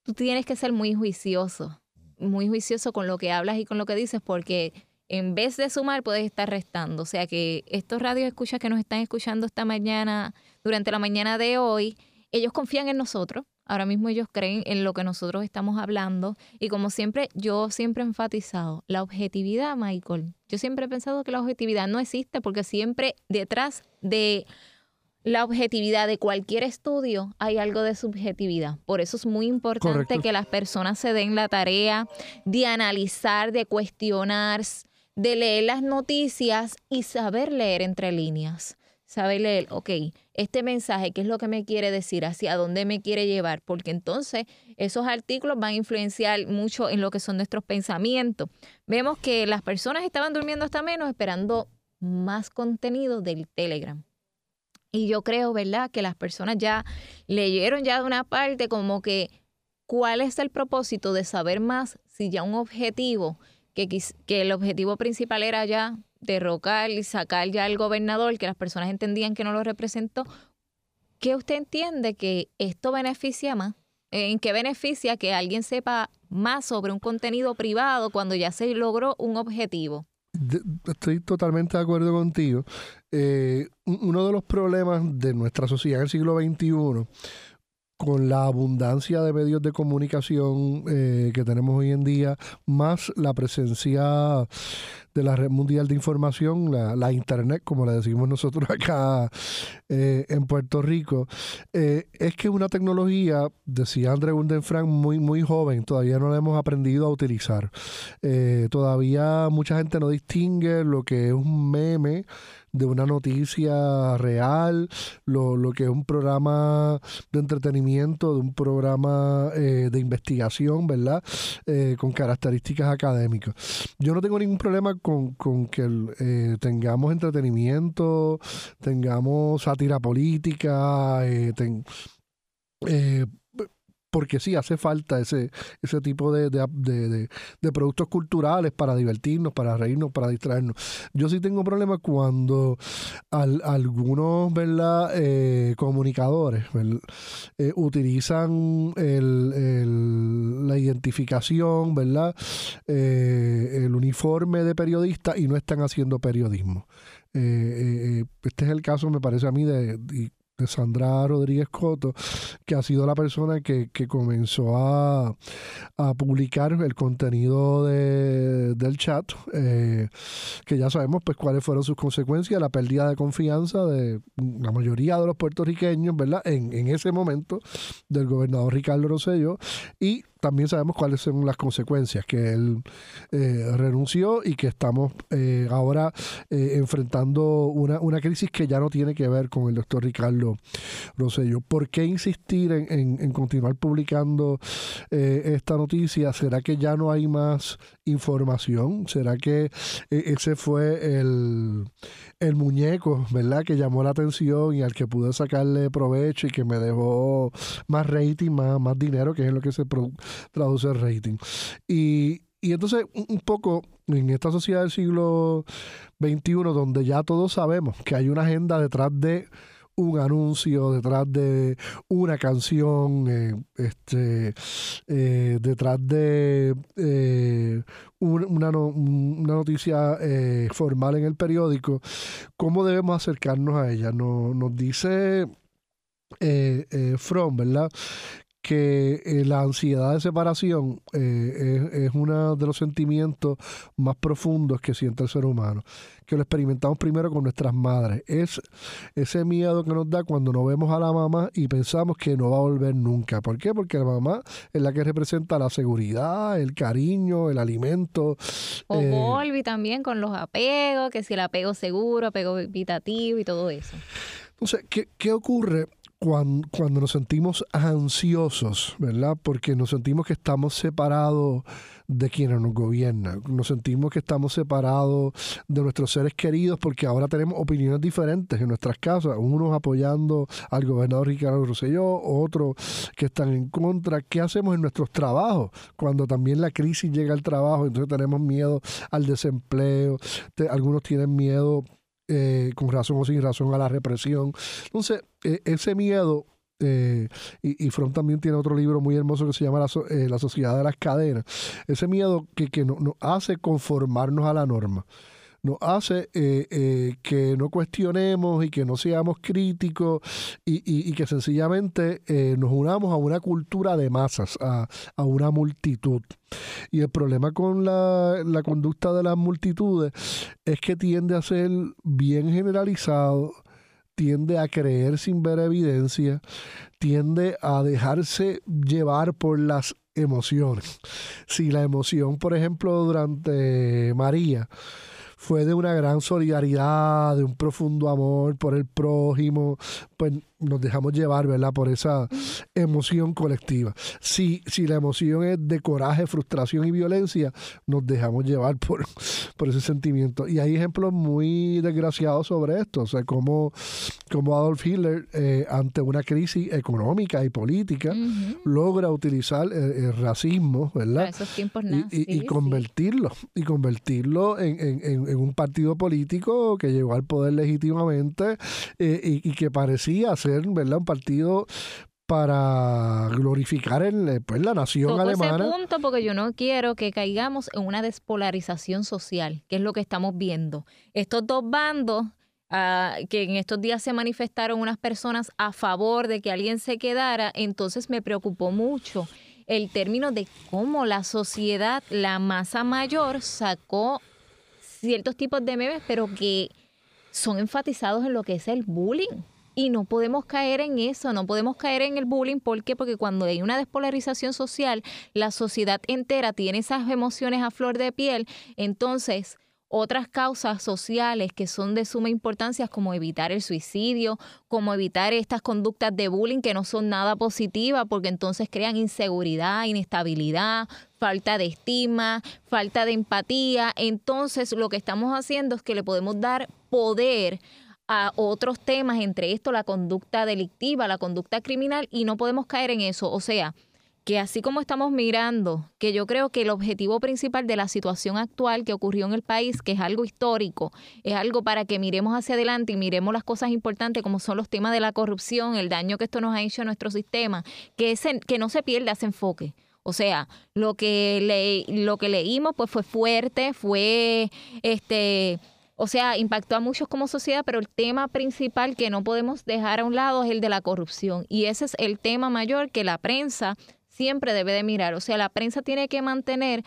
tú tienes que ser muy juicioso, muy juicioso con lo que hablas y con lo que dices, porque en vez de sumar puedes estar restando. O sea que estos radios escuchas que nos están escuchando esta mañana, durante la mañana de hoy, ellos confían en nosotros. Ahora mismo ellos creen en lo que nosotros estamos hablando. Y como siempre, yo siempre he enfatizado la objetividad, Michael. Yo siempre he pensado que la objetividad no existe porque siempre detrás de la objetividad de cualquier estudio, hay algo de subjetividad. Por eso es muy importante que las personas se den la tarea de analizar, de cuestionar, de leer las noticias y saber leer entre líneas. Saber leer, ok, este mensaje, ¿qué es lo que me quiere decir? ¿Hacia dónde me quiere llevar? Porque entonces esos artículos van a influenciar mucho en lo que son nuestros pensamientos. Vemos que las personas estaban durmiendo hasta menos esperando más contenido del Telegram. Y yo creo, ¿verdad?, que las personas ya leyeron ya de una parte como que cuál es el propósito de saber más si ya un objetivo, que, que el objetivo principal era ya derrocar y sacar ya al gobernador, que las personas entendían que no lo representó, ¿qué usted entiende que esto beneficia más? ¿En qué beneficia que alguien sepa más sobre un contenido privado cuando ya se logró un objetivo?
Estoy totalmente de acuerdo contigo. Eh, uno de los problemas de nuestra sociedad en el siglo XXI, con la abundancia de medios de comunicación eh, que tenemos hoy en día, más la presencia de la red mundial de información, la, Internet, como la decimos nosotros acá eh, en Puerto Rico, eh, es que una tecnología, decía André Gundenfrank, muy, muy joven, todavía no la hemos aprendido a utilizar. Eh, todavía mucha gente no distingue lo que es un meme de una noticia real, lo, lo, que es un programa de entretenimiento, de un programa eh, de investigación, ¿verdad? Eh, con características académicas. Yo no tengo ningún problema con, con que eh, tengamos entretenimiento, tengamos sátira política, porque sí hace falta ese, ese tipo de, productos culturales para divertirnos, para reírnos, para distraernos. Yo sí tengo problemas cuando algunos ¿verdad? Eh, comunicadores eh, utilizan la identificación, ¿verdad? Eh, el uniforme de periodista y no están haciendo periodismo. este es el caso, me parece a mí, de, de Sandra Rodríguez Coto, que ha sido la persona que, comenzó a, publicar el contenido de, del chat, eh, que ya sabemos pues cuáles fueron sus consecuencias, la pérdida de confianza de la mayoría de los puertorriqueños, ¿verdad? En, en ese momento del gobernador Ricardo Rosello y también sabemos cuáles son las consecuencias, que él eh, renunció y que estamos eh, ahora eh, enfrentando una, una, crisis que ya no tiene que ver con el doctor Ricardo Rosello. ¿Por qué insistir en, en continuar publicando esta noticia? ¿Será que ya no hay más información? ¿Será que ese fue el, el muñeco, ¿verdad? Que llamó la atención y al que pude sacarle provecho y que me dejó más rating, más, más dinero, que es lo que se traduce el rating. Y, y entonces, un poco en esta sociedad del siglo XXI, donde ya todos sabemos que hay una agenda detrás de un anuncio, detrás de una canción, eh, este, eh, detrás de eh, una, una, noticia formal en el periódico, ¿cómo debemos acercarnos a ella? Nos, nos dice From, ¿verdad? Que eh, la ansiedad de separación eh, es, uno de los sentimientos más profundos que siente el ser humano, que lo experimentamos primero con nuestras madres. Es ese miedo que nos da cuando no vemos a la mamá y pensamos que no va a volver nunca. ¿Por qué? Porque la mamá es la que representa la seguridad, el cariño, el alimento.
O eh, también con los apegos, que si el apego seguro, apego evitativo y todo eso.
Entonces, ¿qué, qué ocurre? Cuando, cuando, nos sentimos ansiosos, ¿verdad? Porque nos sentimos que estamos separados de quienes nos gobiernan, nos sentimos que estamos separados de nuestros seres queridos porque ahora tenemos opiniones diferentes en nuestras casas, unos apoyando al gobernador Ricardo Rosselló, otros que están en contra. ¿Qué hacemos en nuestros trabajos cuando también la crisis llega al trabajo? Entonces tenemos miedo al desempleo, algunos tienen miedo eh, con razón o sin razón a la represión. Entonces, e, ese miedo, eh, y, y Front también tiene otro libro muy hermoso que se llama La, eh, Sociedad de las Cadenas, ese miedo que, que nos hace conformarnos a la norma nos hace eh, eh, que no cuestionemos y que no seamos críticos y, que sencillamente eh, nos unamos a una cultura de masas, a, una multitud. Y el problema con la, la, conducta de las multitudes es que tiende a ser bien generalizado, tiende a creer sin ver evidencia, tiende a dejarse llevar por las emociones. Si la emoción, por ejemplo, durante María, fue de una gran solidaridad, de un profundo amor por el prójimo, pues nos dejamos llevar, ¿verdad? Por esa emoción colectiva. Si, si la emoción es de coraje, frustración y violencia, nos dejamos llevar por, por ese sentimiento. Y hay ejemplos muy desgraciados sobre esto, o sea, como, como Adolf Hitler, eh, ante una crisis económica y política, logra utilizar el, racismo, ¿verdad?
esos tiempos
y, y, convertirlo, y convertirlo en, en, en, un partido político que llegó al poder legítimamente eh, y, y que parecía ser ¿verdad? Un partido para glorificar el, eh, pues, la nación alemana.
Ese punto porque yo no quiero que caigamos en una despolarización social, que es lo que estamos viendo. Estos dos bandos ah, que en estos días se manifestaron unas personas a favor de que alguien se quedara, entonces me preocupó mucho el término de cómo la sociedad, la masa mayor, sacó ciertos tipos de memes, pero que son enfatizados en lo que es el bullying y no podemos caer en eso, no podemos caer en el bullying. ¿Por qué? Porque cuando hay una despolarización social, la sociedad entera tiene esas emociones a flor de piel, entonces otras causas sociales que son de suma importancia, como evitar el suicidio, como evitar estas conductas de bullying que no son nada positivas, porque entonces crean inseguridad, inestabilidad, falta de estima, falta de empatía. Entonces lo que estamos haciendo es que le podemos dar poder a otros temas, entre esto la conducta delictiva, la conducta criminal, y no podemos caer en eso. O sea, que así como estamos mirando, que yo creo que el objetivo principal de la situación actual que ocurrió en el país, que es algo histórico, es algo para que miremos hacia adelante y miremos las cosas importantes como son los temas de la corrupción, el daño que esto nos ha hecho a nuestro sistema, que, ese, que no se pierda ese enfoque. O sea, lo que, le, lo que leímos pues fue fuerte, fue este o sea, impactó a muchos como sociedad, pero el tema principal que no podemos dejar a un lado es el de la corrupción. Y ese es el tema mayor que la prensa siempre debe de mirar. O sea, la prensa tiene que mantener,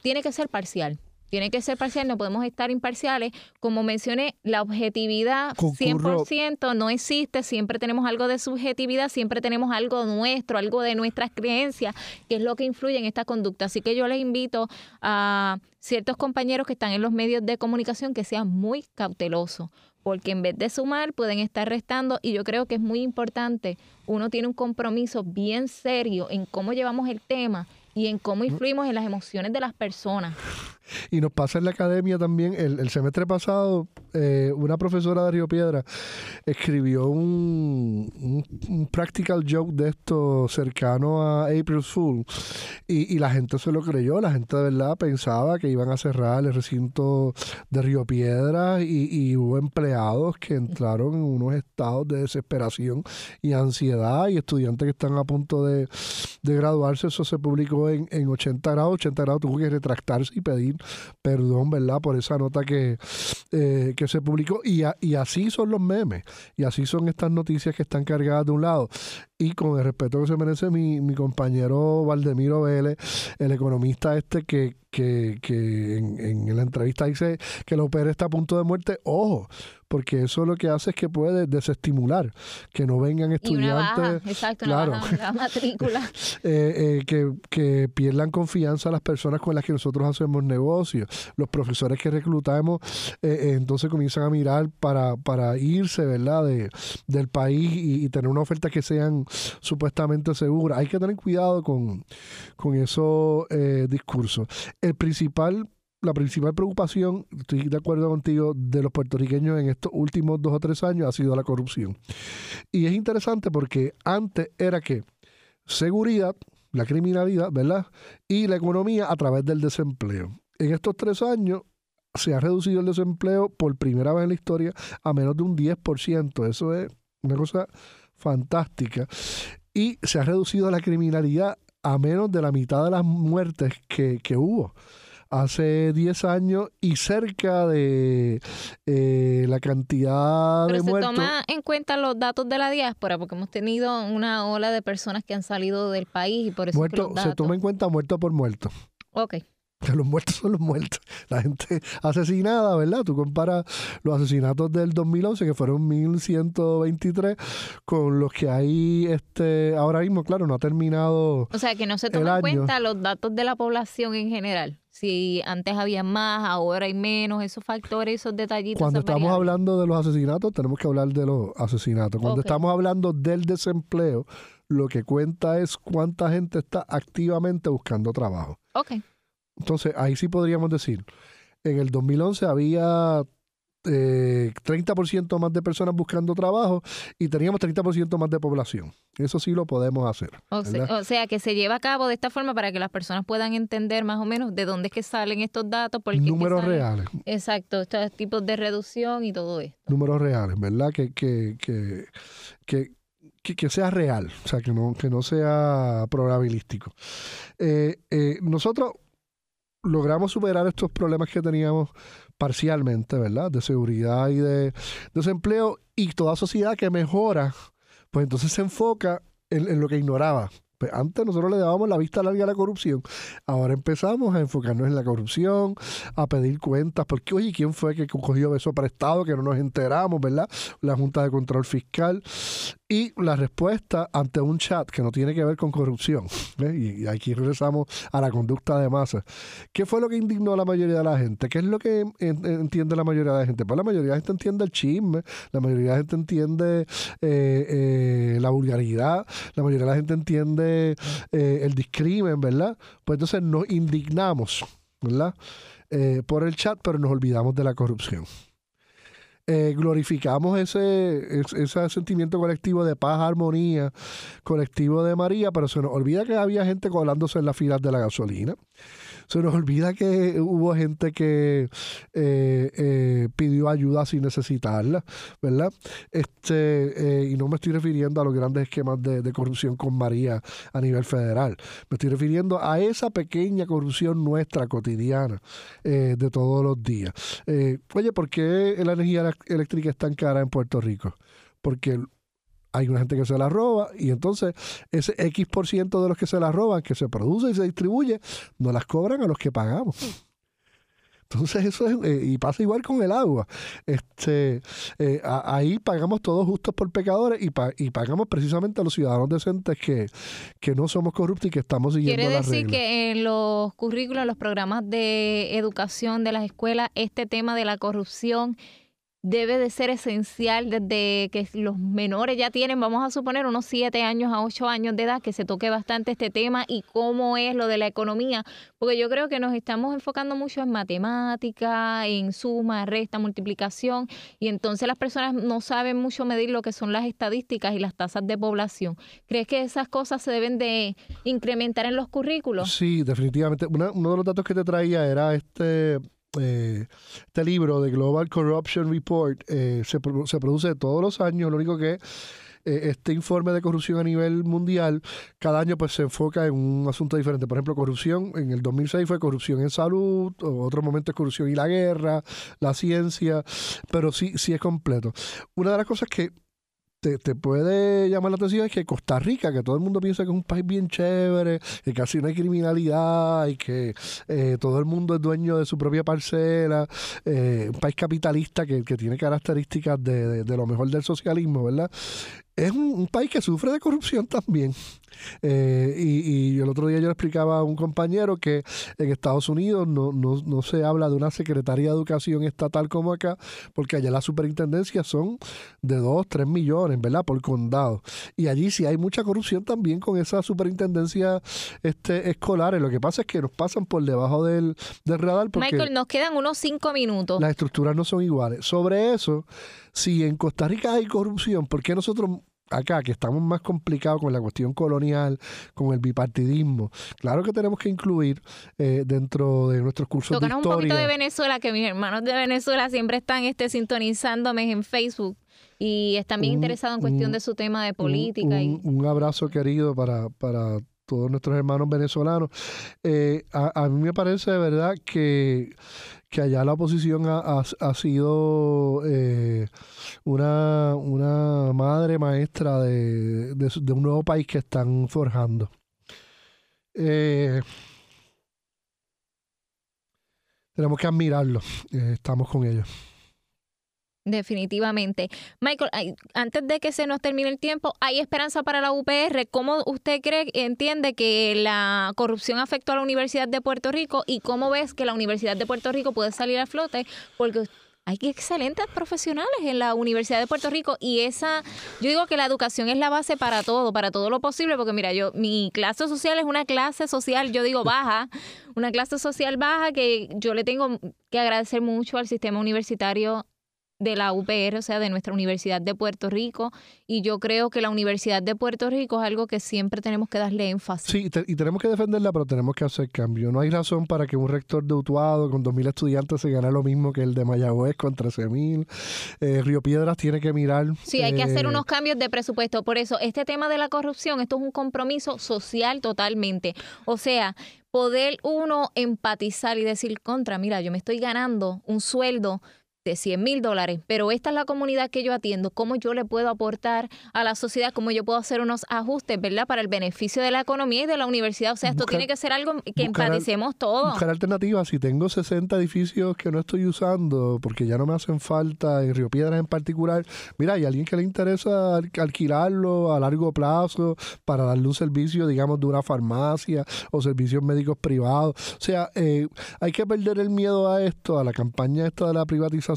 tiene que ser parcial. Tiene que ser parcial, no podemos estar imparciales. Como mencioné, la objetividad 100% no existe, siempre tenemos algo de subjetividad, siempre tenemos algo nuestro, algo de nuestras creencias, que es lo que influye en esta conducta. Así que yo les invito a ciertos compañeros que están en los medios de comunicación que sean muy cautelosos, porque en vez de sumar pueden estar restando y yo creo que es muy importante, uno tiene un compromiso bien serio en cómo llevamos el tema y en cómo influimos en las emociones de las personas.
Y nos pasa en la academia también, el, semestre pasado, eh, una profesora de Río Piedra escribió un, un, practical joke de esto cercano a April Fool y, la gente se lo creyó, la gente de verdad pensaba que iban a cerrar el recinto de Río Piedra y, hubo empleados que entraron en unos estados de desesperación y ansiedad y estudiantes que están a punto de, graduarse, eso se publicó en, en 80 grados, 80 grados tuvo que retractarse y pedir perdón, ¿verdad? Por esa nota que, eh, que se publicó. Y, y así son los memes. Y así son estas noticias que están cargadas de un lado y con el respeto que se merece mi, mi compañero Valdemiro Vélez, el economista este que, que, que en, en, la entrevista dice que la OPR está a punto de muerte, ojo, porque eso lo que hace es que puede desestimular que no vengan estudiantes.
exacto, claro, matrícula.
Eh, eh, que, que, pierdan confianza las personas con las que nosotros hacemos negocios. Los profesores que reclutamos eh, entonces comienzan a mirar para, para irse, ¿verdad?, de, del país y, y tener una oferta que sean supuestamente segura. Hay que tener cuidado con, con esos eh, discursos. El principal la principal preocupación, estoy de acuerdo contigo, de los puertorriqueños en estos últimos dos o tres años ha sido la corrupción. Y es interesante porque antes era que seguridad, la criminalidad, ¿verdad? Y la economía a través del desempleo. En estos tres años se ha reducido el desempleo por primera vez en la historia a menos de un 10%. Eso es una cosa fantástica y se ha reducido la criminalidad a menos de la mitad de las muertes que, hubo hace 10 años y cerca de eh, la cantidad de muertos.
se toma en cuenta los datos de la diáspora porque hemos tenido una ola de personas que han salido del país y por eso
se toma en cuenta muerto por muerto.
Ok
que los muertos son los muertos. La gente asesinada, ¿verdad? Tú comparas los asesinatos del 2011, que fueron 1123, con los que hay este, ahora mismo, claro, no ha terminado.
O sea, que no se toman en cuenta los datos de la población en general. Si antes había más, ahora hay menos, esos factores, esos detallitos.
Cuando estamos hablando de los asesinatos, tenemos que hablar de los asesinatos. Cuando estamos hablando del desempleo, lo que cuenta es cuánta gente está activamente buscando trabajo.
Ok.
Entonces, ahí sí podríamos decir, en el 2011 había eh, 30% más de personas buscando trabajo y teníamos 30% más de población. Eso sí lo podemos hacer.
O sea, que se lleva a cabo de esta forma para que las personas puedan entender más o menos de dónde es que salen estos datos.
Números reales.
Exacto, estos tipos de reducción y todo esto.
Números reales, ¿verdad? Que, que, que, que, que sea real, o sea, que no, que no sea probabilístico. Eh, eh, nosotros logramos superar estos problemas que teníamos parcialmente, ¿verdad? De seguridad y de desempleo y toda sociedad que mejora, pues entonces se enfoca en, lo que ignoraba. Pues antes nosotros le dábamos la vista larga a la corrupción. Ahora empezamos a enfocarnos en la corrupción, a pedir cuentas, porque oye, ¿quién fue que cogió eso prestado que no nos enteramos, verdad? La Junta de Control Fiscal y la respuesta ante un chat que no tiene que ver con corrupción. Y aquí regresamos a la conducta de masa. ¿Qué fue lo que indignó a la mayoría de la gente? ¿Qué es lo que entiende la mayoría de la gente? Pues la mayoría de la gente entiende el chisme, la mayoría de la gente entiende eh, eh, la vulgaridad, la mayoría de la gente entiende eh, el discrimen, ¿verdad? Pues entonces nos indignamos, ¿verdad? por el chat, pero nos olvidamos de la corrupción. Eh, glorificamos ese, ese, sentimiento colectivo de paz, armonía, colectivo de María, pero se nos olvida que había gente colándose en las filas de la gasolina se nos olvida que hubo gente que eh, eh, pidió ayuda sin necesitarla, ¿verdad? Este, eh, y no me estoy refiriendo a los grandes esquemas de, corrupción con María a nivel federal. Me estoy refiriendo a esa pequeña corrupción nuestra cotidiana de todos los días. oye, ¿por qué la energía eléctrica es tan cara en Puerto Rico? Porque hay una gente que se la roba y entonces ese X por ciento de los que se la roban, que se produce y se distribuye, no las cobran a los que pagamos. Entonces eso es, eh, y pasa igual con el agua. Este, eh, ahí pagamos todos justos por pecadores y, y pagamos precisamente a los ciudadanos decentes que, que no somos corruptos y que estamos siguiendo
Quiere
decir
que en los currículos, los programas de educación de las escuelas, este tema de la corrupción debe de ser esencial desde que los menores ya tienen, vamos a suponer, unos 7 años a 8 años de edad, que se toque bastante este tema y cómo es lo de la economía, porque yo creo que nos estamos enfocando mucho en matemática, en suma, resta, multiplicación, y entonces las personas no saben mucho medir lo que son las estadísticas y las tasas de población. ¿Crees que esas cosas se deben de incrementar en los currículos?
Sí, definitivamente. uno de los datos que te traía era este eh, este libro de Global Corruption Report eh, se, produce todos los años, lo único que eh, este informe de corrupción a nivel mundial, cada año pues se enfoca en un asunto diferente. Por ejemplo, corrupción, en el 2006 fue corrupción en salud, otro momento es corrupción y la guerra, la ciencia, pero sí, sí es completo. Una de las cosas que te, puede llamar la atención es que Costa Rica, que todo el mundo piensa que es un país bien chévere, que casi no hay criminalidad y que eh, todo el mundo es dueño de su propia parcela, eh, un país capitalista que, tiene características de, de, lo mejor del socialismo, ¿verdad? Es un, país que sufre de corrupción también. Eh, y, el otro día yo le explicaba a un compañero que en Estados Unidos no, no, no, se habla de una Secretaría de Educación estatal como acá, porque allá las superintendencias son de 2, 3 millones, ¿verdad? Por condado. Y allí sí hay mucha corrupción también con esas superintendencias este, escolares. Lo que pasa es que nos pasan por debajo del, del radar. Porque
Michael, nos quedan unos 5 minutos.
Las estructuras no son iguales. Sobre eso si en Costa Rica hay corrupción, ¿por qué nosotros acá, que estamos más complicados con la cuestión colonial, con el bipartidismo, claro que tenemos que incluir eh, dentro de nuestros cursos de historia.
un poquito de Venezuela, que mis hermanos de Venezuela siempre están este, sintonizándome en Facebook y están bien interesados en cuestión de su tema de política.
Un,
y...
un abrazo querido para, para todos nuestros hermanos venezolanos. Eh, a, a, mí me parece de verdad que que allá la oposición ha, sido eh, una, una madre maestra de, un nuevo país que están forjando. Eh, tenemos que admirarlo, eh, estamos con ellos.
Definitivamente. Michael, antes de que se nos termine el tiempo, ¿hay esperanza para la UPR? ¿Cómo usted cree, entiende que la corrupción afectó a la Universidad de Puerto Rico y cómo ves que la Universidad de Puerto Rico puede salir a flote? Porque hay excelentes profesionales en la Universidad de Puerto Rico y esa, yo digo que la educación es la base para todo, para todo lo posible, porque mira, yo, mi clase social es una clase social, yo digo baja, una clase social baja que yo le tengo que agradecer mucho al sistema universitario de la UPR, o sea, de nuestra Universidad de Puerto Rico, y yo creo que la Universidad de Puerto Rico es algo que siempre tenemos que darle énfasis.
Sí, y tenemos que defenderla, pero tenemos que hacer cambio. No hay razón para que un rector de Utuado con 2.000 estudiantes se gane lo mismo que el de Mayagüez con 13.000. Eh, Río Piedras tiene que mirar.
Sí, hay que hacer eh, unos cambios de presupuesto. Por eso, este tema de la corrupción, esto es un compromiso social totalmente. O sea, poder uno empatizar y decir contra, mira, yo me estoy ganando un sueldo de 100 mil dólares, pero esta es la comunidad que yo atiendo, cómo yo le puedo aportar a la sociedad, cómo yo puedo hacer unos ajustes, ¿verdad? Para el beneficio de la economía y de la universidad. O sea, esto tiene que ser algo que empaticemos todos.
Buscar alternativas. Si tengo 60 edificios que no estoy usando porque ya no me hacen falta, en Río Piedras en particular, mira, hay alguien que le interesa alquilarlo a largo plazo para darle un servicio, digamos, de una farmacia o servicios médicos privados. O sea, eh, hay que perder el miedo a esto, a la campaña esta de la privatización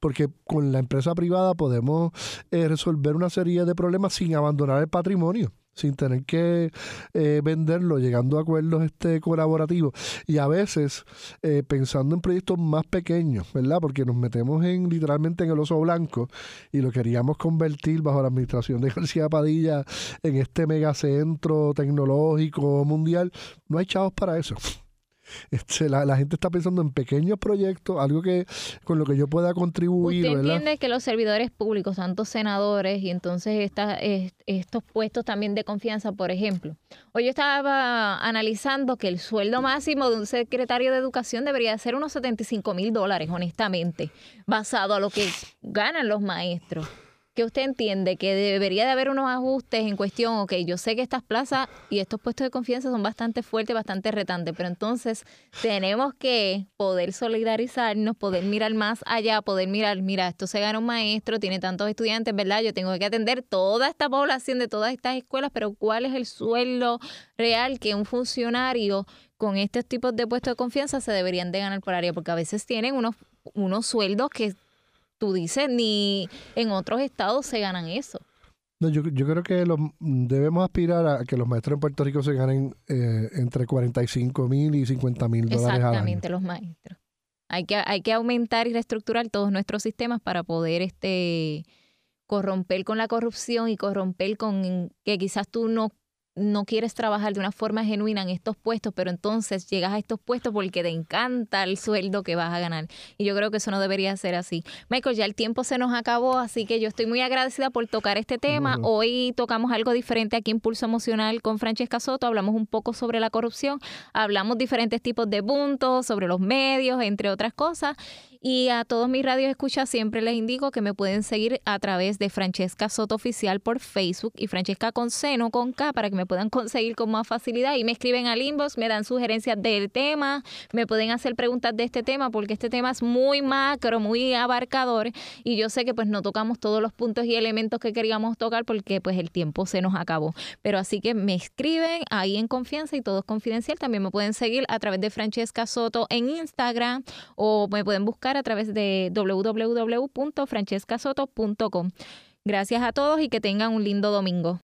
porque con la empresa privada podemos eh, resolver una serie de problemas sin abandonar el patrimonio sin tener que eh, venderlo, llegando a acuerdos este, colaborativos y a veces eh, pensando en proyectos más pequeños, ¿verdad? Porque nos metemos en literalmente en el oso blanco y lo queríamos convertir bajo la administración de García Padilla en este megacentro tecnológico mundial. No hay chavos para eso. Este, la, gente está pensando en pequeños proyectos, algo que con lo que yo pueda contribuir.
Usted entiende que los servidores públicos, tantos senadores y entonces esta, estos puestos también de confianza, por ejemplo. Hoy yo estaba analizando que el sueldo máximo de un secretario de educación debería ser unos 75 mil dólares, honestamente, basado a lo que ganan los maestros. Que usted entiende que debería de haber unos ajustes en cuestión, ok, yo sé que estas plazas y estos puestos de confianza son bastante fuertes, bastante retantes, pero entonces tenemos que poder solidarizarnos, poder mirar más allá, poder mirar, mira, esto se gana un maestro, tiene tantos estudiantes, ¿verdad? Yo tengo que atender toda esta población de todas estas escuelas, pero ¿cuál es el sueldo real que un funcionario con estos tipos de puestos de confianza se deberían de ganar por área? Porque a veces tienen unos, unos sueldos que tú dices, ni en otros estados se ganan eso.
No, yo, yo creo que debemos aspirar a que los maestros en Puerto Rico se ganen eh, entre 45 mil y 50 mil dólares al año.
Exactamente, los maestros. Hay que, hay que aumentar y reestructurar todos nuestros sistemas para poder este corromper con la corrupción y corromper con que quizás tú no no quieres trabajar de una forma genuina en estos puestos, pero entonces llegas a estos puestos porque te encanta el sueldo que vas a ganar. Y yo creo que eso no debería ser así. Michael, ya el tiempo se nos acabó, así que yo estoy muy agradecida por tocar este tema. Hoy tocamos algo diferente aquí en Pulso Emocional con Francesca Soto. Hablamos un poco sobre la corrupción, hablamos diferentes tipos de puntos, sobre los medios, entre otras cosas. Y a todos mis radios escucha siempre les indico que me pueden seguir a través de Francesca Soto Oficial por Facebook y Francesca con seno con K para que me puedan conseguir con más facilidad. Y me escriben al inbox, me dan sugerencias del tema, me pueden hacer preguntas de este tema porque este tema es muy macro, muy abarcador y yo sé que pues no tocamos todos los puntos y elementos que queríamos tocar porque pues el tiempo se nos acabó. Pero así que me escriben ahí en confianza y todo es confidencial. También me pueden seguir a través de Francesca Soto en Instagram o me pueden buscar a través de www.francescasoto.com. Gracias a todos y que tengan un lindo domingo.